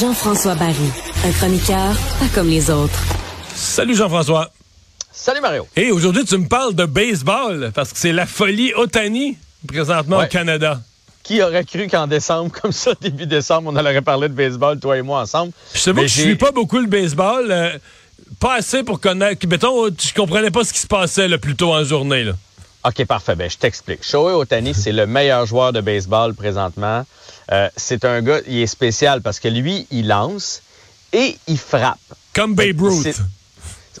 Jean-François Barry, un chroniqueur pas comme les autres. Salut Jean-François. Salut Mario. Et aujourd'hui, tu me parles de baseball parce que c'est la folie Otani présentement au Canada. Qui aurait cru qu'en décembre, comme ça, début décembre, on aurait parlé de baseball, toi et moi, ensemble? Je sais pas que je suis pas beaucoup le baseball. Euh, pas assez pour connaître. Mettons, je comprenais pas ce qui se passait le plus tôt en journée. Là. OK, parfait. Ben, je t'explique. Shohei Otani, c'est le meilleur joueur de baseball présentement. Euh, c'est un gars, il est spécial parce que lui, il lance et il frappe. Comme Babe Ruth.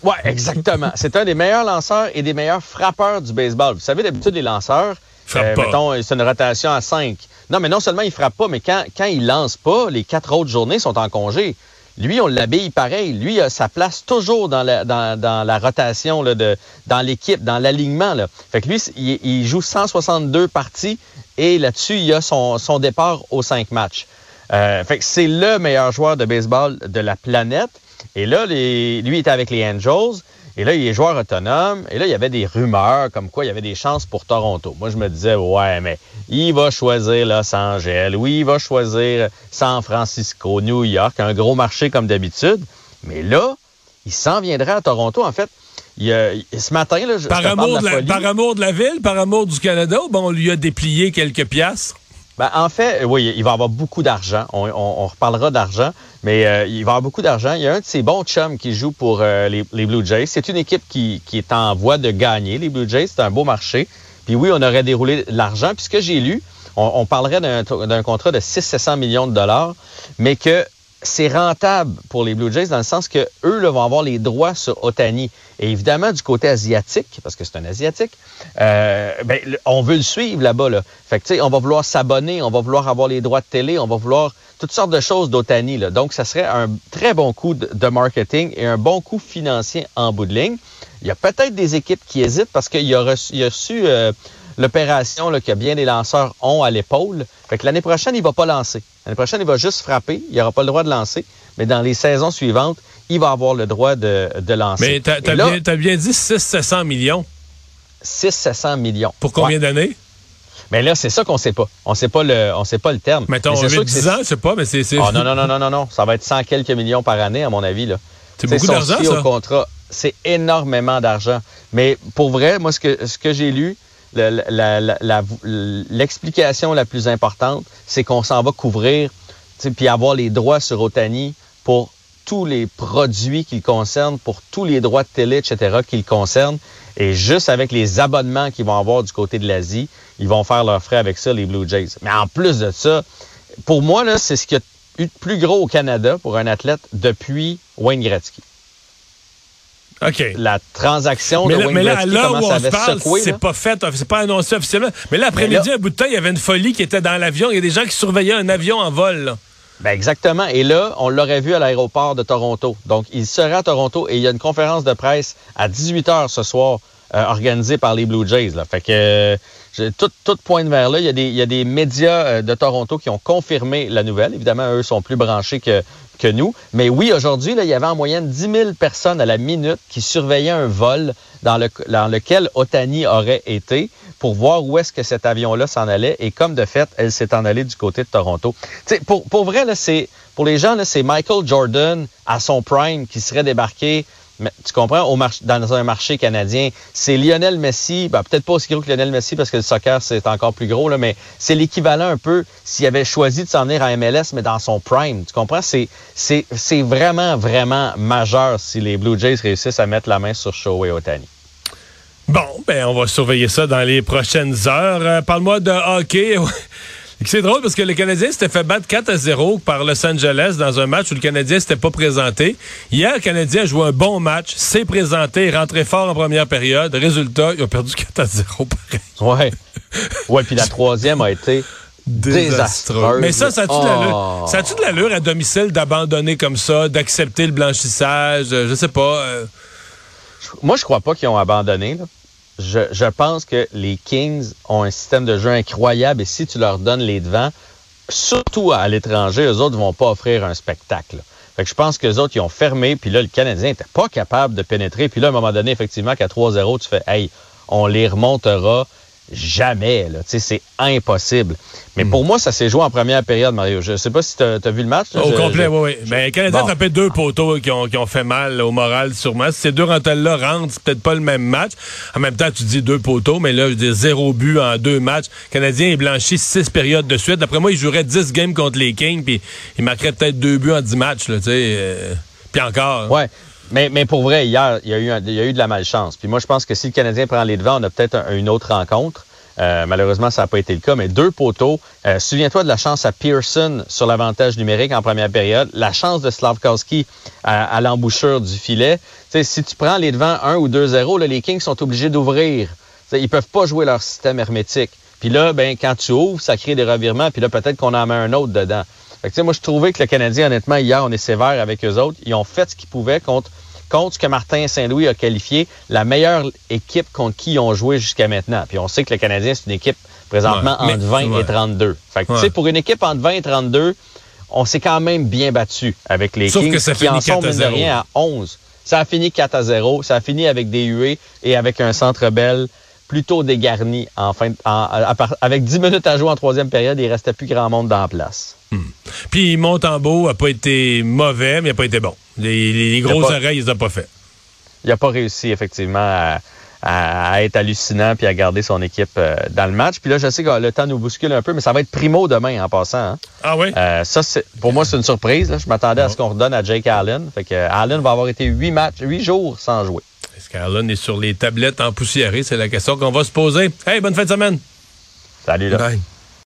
Oui, exactement. c'est un des meilleurs lanceurs et des meilleurs frappeurs du baseball. Vous savez, d'habitude, les lanceurs, euh, mettons, c'est une rotation à 5. Non, mais non seulement il frappe pas, mais quand, quand il lance pas, les quatre autres journées sont en congé. Lui, on l'habille pareil. Lui, a sa place toujours dans la, rotation, dans l'équipe, dans l'alignement. Fait que lui, il, joue 162 parties et là-dessus, il a son, départ aux cinq matchs. Euh, fait c'est le meilleur joueur de baseball de la planète. Et là, lui était avec les Angels. Et là, il est joueur autonome. Et là, il y avait des rumeurs comme quoi il y avait des chances pour Toronto. Moi, je me disais, ouais, mais il va choisir Los Angeles. Oui, il va choisir San Francisco, New York, un gros marché comme d'habitude. Mais là, il s'en viendrait à Toronto. En fait, il, ce matin, là, je, par, amour de la, par amour de la ville, par amour du Canada, bon, on lui a déplié quelques piastres? Ben, en fait, oui, il va avoir beaucoup d'argent. On, reparlera d'argent, mais euh, il va avoir beaucoup d'argent. Il y a un de ses bons chums qui joue pour euh, les, Blue Jays. C'est une équipe qui, est en voie de gagner. Les Blue Jays, c'est un beau marché. Puis oui, on aurait déroulé l'argent. Puis ce que j'ai lu, on, parlerait d'un contrat de 600 millions de dollars, mais que c'est rentable pour les Blue Jays dans le sens que eux vont avoir les droits sur Otani. Et évidemment, du côté asiatique, parce que c'est un asiatique, euh, ben, on veut le suivre là-bas. Là. Fait que, on va vouloir s'abonner, on va vouloir avoir les droits de télé, on va vouloir toutes sortes de choses d'Otani. Donc, ça serait un très bon coup de, marketing et un bon coup financier en bout de ligne. Il y a peut-être des équipes qui hésitent parce qu'il a reçu, il a reçu euh, l'opération que bien des lanceurs ont à l'épaule. Fait que l'année prochaine, il va pas lancer. L'année prochaine, il va juste frapper. Il n'aura pas le droit de lancer. Mais dans les saisons suivantes, il va avoir le droit de, lancer. Mais tu as, bien, bien, dit 600 millions. 600 millions. Pour combien d'années? Mais là, c'est ça qu'on sait pas. On sait pas le, on sait pas le terme. Mettons, 8, 10 ans, je sais pas, mais c'est... Oh, non, non, non, non, non, non. Ça va être 100 quelques millions par année, à mon avis, là. C'est beaucoup d'argent, ça? au contrat. C'est énormément d'argent. Mais pour vrai, moi, ce que, ce que j'ai lu, l'explication la, plus importante, c'est qu'on s'en va couvrir puis avoir les droits sur Otani pour tous les produits qu'il concerne, pour tous les droits de télé, etc., qu'il concerne. Et juste avec les abonnements qu'ils vont avoir du côté de l'Asie, ils vont faire leurs frais avec ça, les Blue Jays. Mais en plus de ça, pour moi, c'est ce qu'il y a eu de plus gros au Canada pour un athlète depuis Wayne Gretzky. OK. La transaction mais de Wayne Mais là, à l'heure où on se parle, c'est pas fait, c'est pas annoncé officiellement. Mais là, après-midi, un bout de temps, il y avait une folie qui était dans l'avion. Il y a des gens qui surveillaient un avion en vol. Ben exactement. Et là, on l'aurait vu à l'aéroport de Toronto. Donc, il serait à Toronto et il y a une conférence de presse à 18 h ce soir euh, organisée par les Blue Jays. Fait que euh, tout, pointe vers là. Il y a des, médias euh, de Toronto qui ont confirmé la nouvelle. Évidemment, eux sont plus branchés que, nous. Mais oui, aujourd'hui, il y avait en moyenne 10 000 personnes à la minute qui surveillaient un vol dans, le, dans lequel Otani aurait été pour voir où est-ce que cet avion-là s'en allait. Et comme de fait, elle s'est en allée du côté de Toronto. pour, vrai, pour les gens, c'est Michael Jordan à son prime qui serait débarqué mais, tu comprends, dans un marché canadien, c'est Lionel Messi, ben, peut-être pas aussi gros que Lionel Messi parce que le soccer, c'est encore plus gros, là, mais c'est l'équivalent un peu s'il avait choisi de s'en venir à MLS, mais dans son prime. Tu comprends? C'est vraiment, vraiment majeur si les Blue Jays réussissent à mettre la main sur Shohei Otani. Bon, ben on va surveiller ça dans les prochaines heures. Euh, parle-moi de hockey. C'est drôle parce que le Canadien s'était fait battre 4 à 0 par Los Angeles dans un match où le Canadien s'était pas présenté. Hier, le Canadien a joué un bon match, s'est présenté, rentré fort en première période. Résultat, ils ont perdu 4 à 0 pareil. Ouais. Ouais, puis la troisième a été désastreuse. Mais ça, ça a-tu oh. de l'allure à domicile d'abandonner comme ça, d'accepter le blanchissage? Je sais pas. Euh. Moi, je crois pas qu'ils ont abandonné. Là je, pense que les Kings ont un système de jeu incroyable et si tu leur donnes les devants, surtout à l'étranger, eux autres ne vont pas offrir un spectacle. Fait je pense que les autres, ils ont fermé, puis là, le Canadien n'était pas capable de pénétrer. Puis là, à un moment donné, effectivement, qu'à 3-0, tu fais, hey, on les remontera jamais. Là. C'est impossible. Mais pour moi, ça s'est joué en première période, Mario. Je ne sais pas si tu as, vu le match. Au complet, oui, oui. Mais Canadiens bon. fait deux poteaux qui ont, qui ont, fait mal au moral sûrement. Si ces deux rentelles-là rentrent, c'est peut-être pas le même match. En même temps, tu dis deux poteaux, mais là, je dis zéro but en deux matchs. Le Canadien est blanchi six périodes de suite. D'après moi, il jouerait dix games contre les Kings, puis il marquerait peut-être deux buts en dix matchs. Là, euh, puis encore. Ouais. Mais, mais pour vrai, hier, il y, a eu il y a eu de la malchance. Puis moi, je pense que si le Canadien prend les devants, on a peut-être une autre rencontre. Euh, malheureusement, ça n'a pas été le cas, mais deux poteaux. Euh, souviens-toi de la chance à Pearson sur l'avantage numérique en première période, la chance de Slavkowski à, l'embouchure du filet. si tu prends les devants 1 ou 2-0, les Kings sont obligés d'ouvrir. Ils peuvent pas jouer leur système hermétique. Puis là, ben, quand tu ouvres, ça crée des revirements, puis là, peut-être qu'on en met un autre dedans. Fait que, moi, je trouvais que le Canadien, honnêtement, hier, on est sévère avec eux autres. Ils ont fait ce qu'ils pouvaient contre contre ce que Martin Saint-Louis a qualifié la meilleure équipe contre qui ils ont joué jusqu'à maintenant. Puis on sait que le Canadien, c'est une équipe présentement entre 20 et 32. Fait que, tu sais, pour une équipe entre 20 et 32, on s'est quand même bien battu avec les Sauf Kings que ça qui en sont, mine rien, à 11. Ça a fini 4 à 0. Ça a fini avec des huées et avec un centre belle plutôt dégarni en fin, avec 10 minutes à jouer en troisième période, il restait plus grand monde dans la place. Hmm. Puis Montembeau a pas été mauvais, mais il n'a pas été bon. Les, grosses oreilles, il les a pas fait. Il n'a pas réussi, effectivement, à, être hallucinant puis à garder son équipe euh, dans le match. Puis là, je sais que le temps nous bouscule un peu, mais ça va être primo demain en passant. Hein. Ah oui? Euh, ça, pour moi, c'est une surprise. Je m'attendais à ce qu'on redonne à Jake Allen. Fait que Allen va avoir été huit matchs, huit jours sans jouer. Est-ce qu'Allen est sur les tablettes empoussiérées? C'est la question qu'on va se poser. Hey, bonne fin de semaine! Salut là.